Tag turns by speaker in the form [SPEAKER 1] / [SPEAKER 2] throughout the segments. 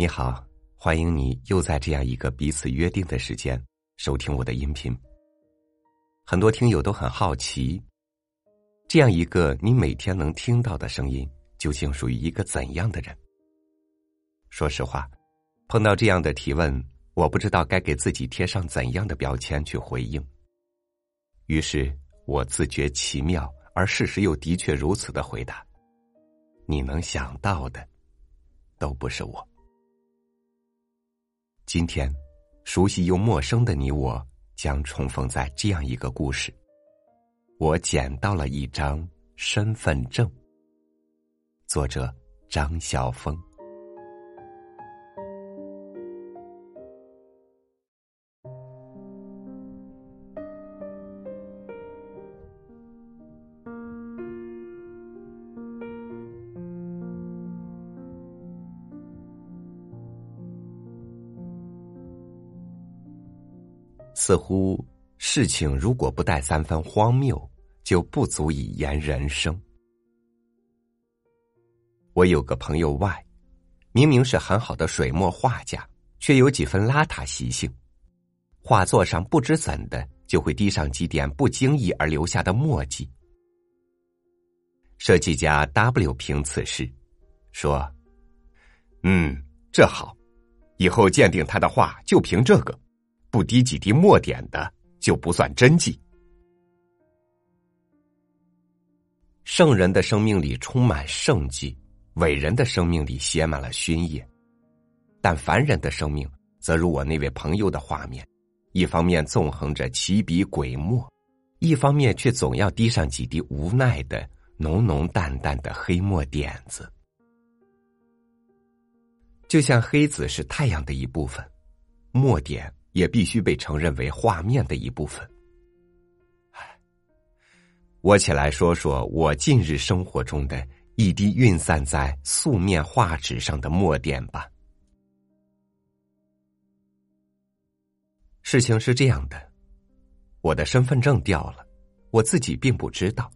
[SPEAKER 1] 你好，欢迎你又在这样一个彼此约定的时间收听我的音频。很多听友都很好奇，这样一个你每天能听到的声音，究竟属于一个怎样的人？说实话，碰到这样的提问，我不知道该给自己贴上怎样的标签去回应。于是我自觉奇妙，而事实又的确如此的回答：你能想到的，都不是我。今天，熟悉又陌生的你我将重逢在这样一个故事。我捡到了一张身份证。作者：张晓峰。似乎事情如果不带三分荒谬，就不足以言人生。我有个朋友 Y，明明是很好的水墨画家，却有几分邋遢习性。画作上不知怎的就会滴上几点不经意而留下的墨迹。设计家 W 评此事，说：“嗯，这好，以后鉴定他的画就凭这个。”不滴几滴墨点的就不算真迹。圣人的生命里充满圣迹，伟人的生命里写满了勋业，但凡人的生命则如我那位朋友的画面，一方面纵横着奇笔鬼墨，一方面却总要滴上几滴无奈的浓浓淡淡的黑墨点子，就像黑子是太阳的一部分，墨点。也必须被承认为画面的一部分。我起来说说我近日生活中的一滴晕散在素面画纸上的墨点吧。事情是这样的，我的身份证掉了，我自己并不知道，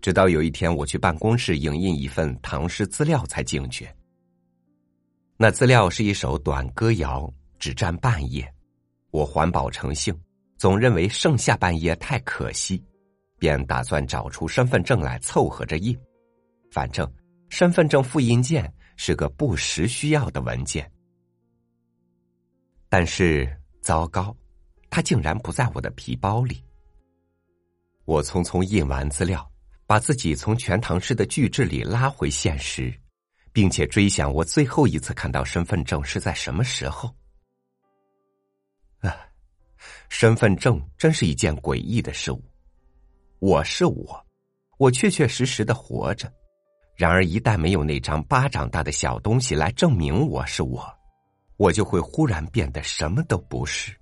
[SPEAKER 1] 直到有一天我去办公室影印一份唐诗资料，才惊觉。那资料是一首短歌谣，只占半页。我环保成性，总认为剩下半页太可惜，便打算找出身份证来凑合着印。反正身份证复印件是个不时需要的文件。但是糟糕，它竟然不在我的皮包里。我匆匆印完资料，把自己从全唐诗的巨制里拉回现实，并且追想我最后一次看到身份证是在什么时候。身份证真是一件诡异的事物。我是我，我确确实实的活着。然而，一旦没有那张巴掌大的小东西来证明我是我，我就会忽然变得什么都不是。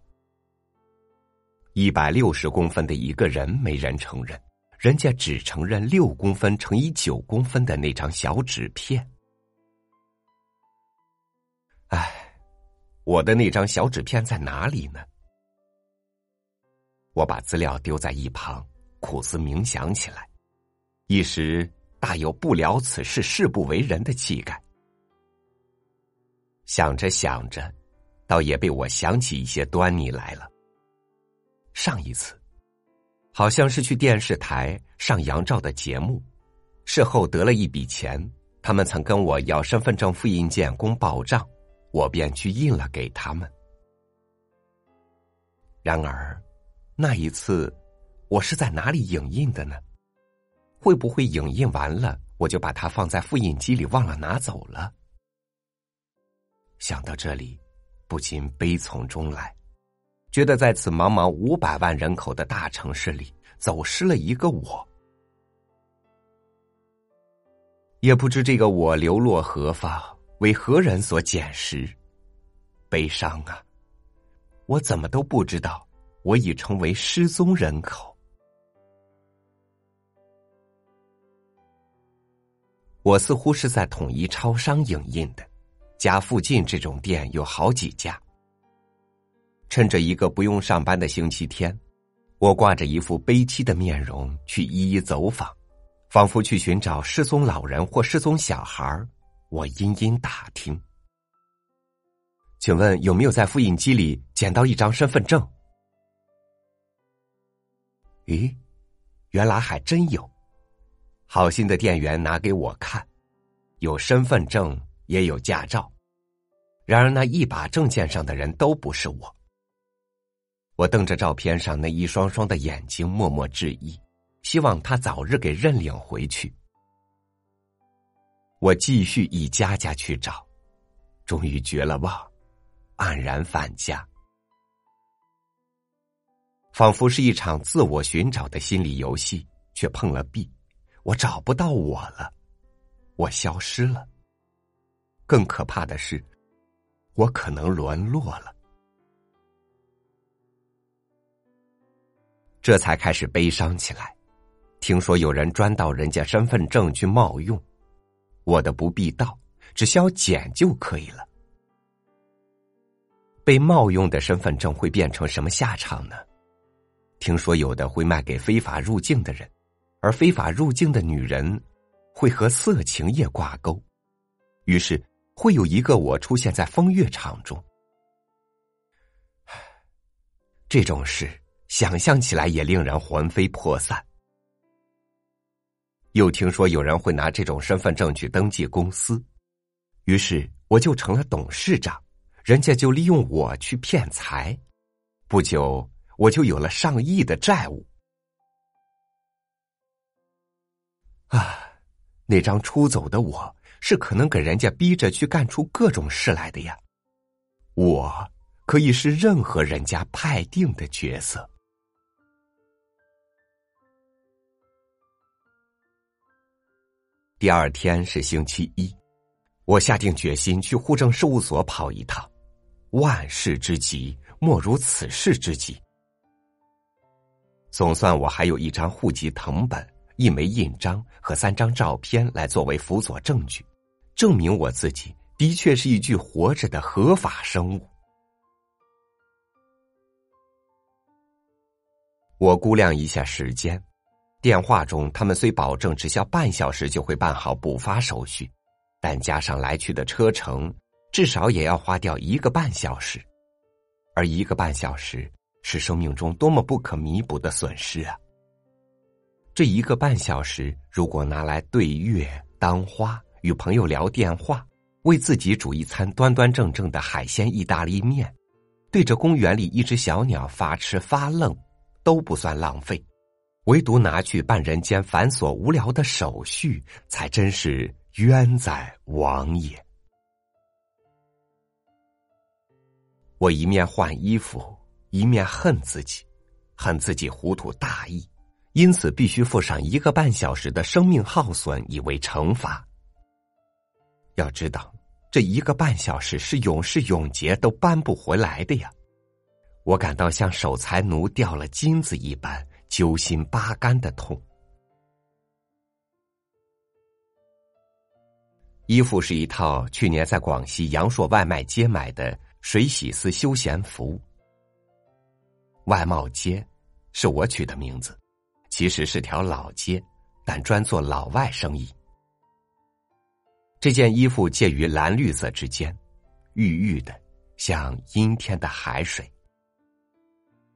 [SPEAKER 1] 一百六十公分的一个人没人承认，人家只承认六公分乘以九公分的那张小纸片。唉，我的那张小纸片在哪里呢？我把资料丢在一旁，苦思冥想起来，一时大有不了此事誓不为人的气概。想着想着，倒也被我想起一些端倪来了。上一次，好像是去电视台上杨照的节目，事后得了一笔钱，他们曾跟我要身份证复印件供报账，我便去印了给他们。然而。那一次，我是在哪里影印的呢？会不会影印完了，我就把它放在复印机里忘了拿走了？想到这里，不禁悲从中来，觉得在此茫茫五百万人口的大城市里，走失了一个我，也不知这个我流落何方，为何人所捡拾？悲伤啊！我怎么都不知道。我已成为失踪人口。我似乎是在统一超商影印的，家附近这种店有好几家。趁着一个不用上班的星期天，我挂着一副悲戚的面容去一一走访，仿佛去寻找失踪老人或失踪小孩我殷殷打听，请问有没有在复印机里捡到一张身份证？咦，原来还真有。好心的店员拿给我看，有身份证，也有驾照。然而那一把证件上的人都不是我。我瞪着照片上那一双双的眼睛，默默致意，希望他早日给认领回去。我继续一家家去找，终于绝了望，黯然返家。仿佛是一场自我寻找的心理游戏，却碰了壁。我找不到我了，我消失了。更可怕的是，我可能沦落了。这才开始悲伤起来。听说有人专盗人家身份证去冒用，我的不必盗，只需要捡就可以了。被冒用的身份证会变成什么下场呢？听说有的会卖给非法入境的人，而非法入境的女人会和色情业挂钩，于是会有一个我出现在风月场中。这种事。想象起来也令人魂飞魄散。又听说有人会拿这种身份证去登记公司，于是我就成了董事长，人家就利用我去骗财。不久，我就有了上亿的债务。啊，那张出走的我是可能给人家逼着去干出各种事来的呀！我可以是任何人家派定的角色。第二天是星期一，我下定决心去户政事务所跑一趟。万事之急，莫如此事之急。总算我还有一张户籍誊本、一枚印章和三张照片来作为辅佐证据，证明我自己的确是一具活着的合法生物。我估量一下时间。电话中，他们虽保证只需要半小时就会办好补发手续，但加上来去的车程，至少也要花掉一个半小时。而一个半小时是生命中多么不可弥补的损失啊！这一个半小时，如果拿来对月、当花、与朋友聊电话、为自己煮一餐端端正正的海鲜意大利面、对着公园里一只小鸟发痴发愣，都不算浪费。唯独拿去办人间繁琐无聊的手续，才真是冤在王也。我一面换衣服，一面恨自己，恨自己糊涂大意，因此必须付上一个半小时的生命耗损，以为惩罚。要知道，这一个半小时是永世永劫都搬不回来的呀！我感到像守财奴掉了金子一般。揪心扒肝的痛。衣服是一套去年在广西阳朔外卖街买的水洗丝休闲服。外贸街是我取的名字，其实是条老街，但专做老外生意。这件衣服介于蓝绿色之间，郁郁的，像阴天的海水。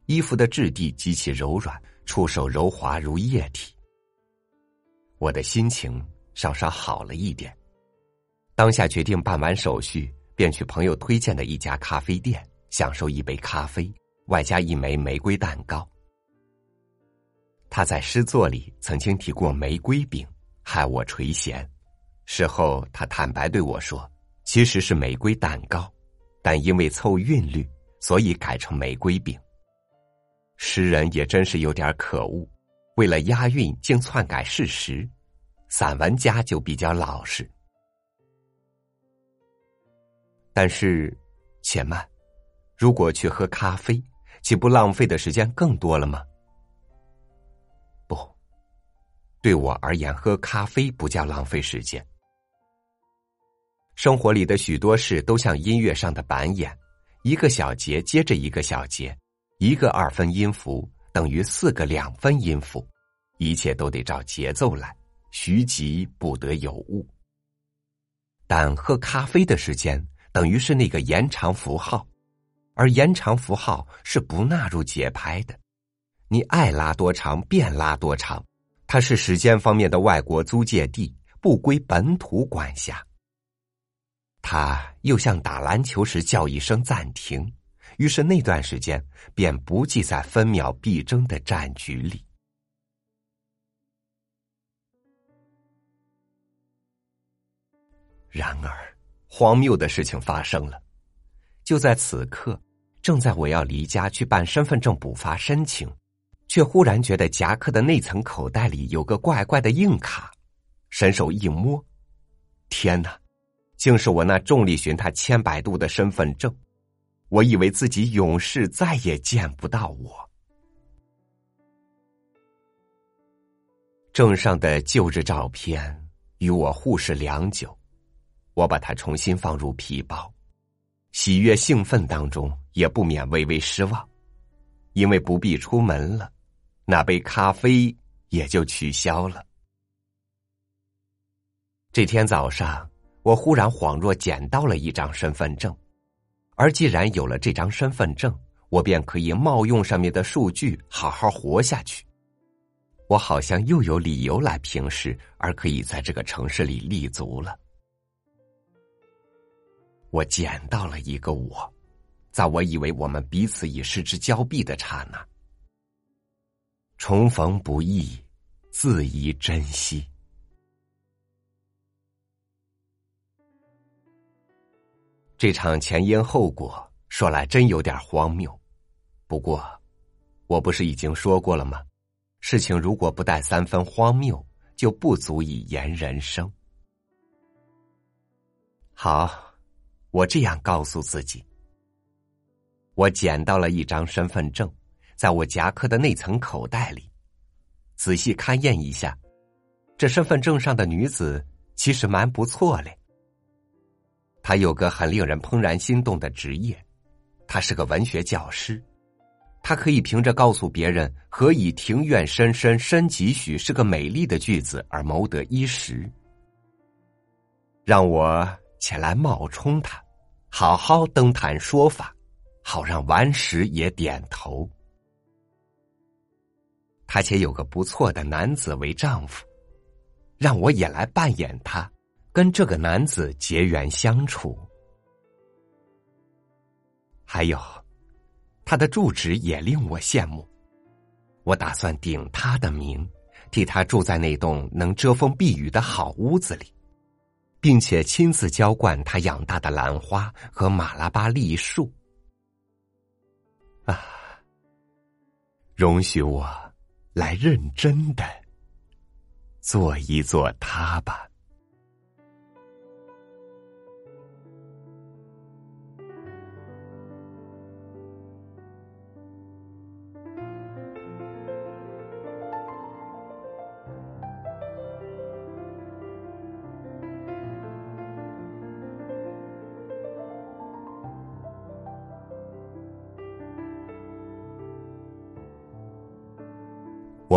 [SPEAKER 1] 衣服的质地极其柔软。触手柔滑如液体，我的心情稍稍好了一点。当下决定办完手续，便去朋友推荐的一家咖啡店，享受一杯咖啡，外加一枚玫瑰蛋糕。他在诗作里曾经提过玫瑰饼，害我垂涎。事后他坦白对我说，其实是玫瑰蛋糕，但因为凑韵律，所以改成玫瑰饼。诗人也真是有点可恶，为了押韵竟篡改事实。散文家就比较老实。但是，且慢，如果去喝咖啡，岂不浪费的时间更多了吗？不，对我而言，喝咖啡不叫浪费时间。生活里的许多事都像音乐上的板眼，一个小节接着一个小节。一个二分音符等于四个两分音符，一切都得照节奏来，徐急不得有误。但喝咖啡的时间等于是那个延长符号，而延长符号是不纳入节拍的。你爱拉多长便拉多长，它是时间方面的外国租借地，不归本土管辖。他又像打篮球时叫一声暂停，于是那段时间便不计在分秒必争的战局里。然而，荒谬的事情发生了，就在此刻，正在我要离家去办身份证补发申请。却忽然觉得夹克的内层口袋里有个怪怪的硬卡，伸手一摸，天哪，竟是我那重力寻他千百度的身份证！我以为自己永世再也见不到我。证上的旧日照片与我互视良久，我把它重新放入皮包，喜悦兴奋当中也不免微微失望，因为不必出门了。那杯咖啡也就取消了。这天早上，我忽然恍若捡到了一张身份证，而既然有了这张身份证，我便可以冒用上面的数据，好好活下去。我好像又有理由来平视，而可以在这个城市里立足了。我捡到了一个我，在我以为我们彼此已失之交臂的刹那。重逢不易，自宜珍惜。这场前因后果说来真有点荒谬，不过我不是已经说过了吗？事情如果不带三分荒谬，就不足以言人生。好，我这样告诉自己：我捡到了一张身份证。在我夹克的内层口袋里，仔细勘验一下，这身份证上的女子其实蛮不错嘞。她有个很令人怦然心动的职业，她是个文学教师。她可以凭着告诉别人“何以庭院深深深几许”是个美丽的句子而谋得一时。让我前来冒充她，好好登坛说法，好让顽石也点头。他且有个不错的男子为丈夫，让我也来扮演他，跟这个男子结缘相处。还有，他的住址也令我羡慕，我打算顶他的名，替他住在那栋能遮风避雨的好屋子里，并且亲自浇灌他养大的兰花和马拉巴栗树。啊，容许我。来认真的做一做他吧。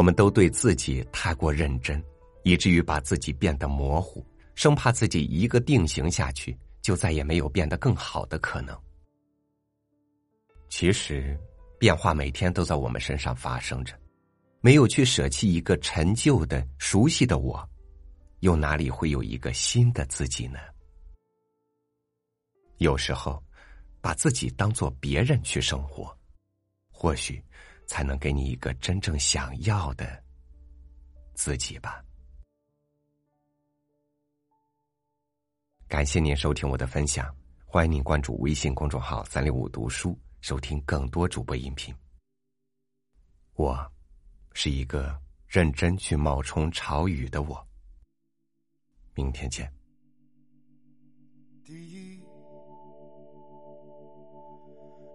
[SPEAKER 1] 我们都对自己太过认真，以至于把自己变得模糊，生怕自己一个定型下去，就再也没有变得更好的可能。其实，变化每天都在我们身上发生着，没有去舍弃一个陈旧的、熟悉的我，又哪里会有一个新的自己呢？有时候，把自己当做别人去生活，或许。才能给你一个真正想要的自己吧。感谢您收听我的分享，欢迎您关注微信公众号“三六五读书”，收听更多主播音频。我是一个认真去冒充潮语的我。明天见。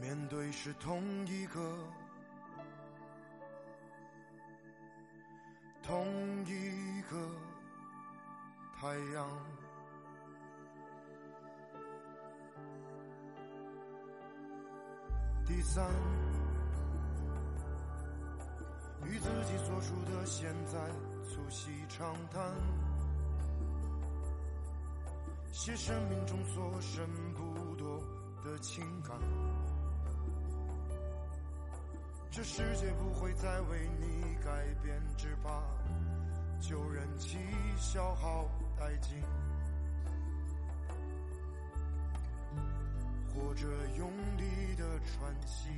[SPEAKER 2] 面对是同一个，同一个太阳。第三，与自己所处的现在促膝长谈，写生命中所剩不多的情感。这世界不会再为你改变，只怕旧人气消耗殆尽，或者用力的喘息。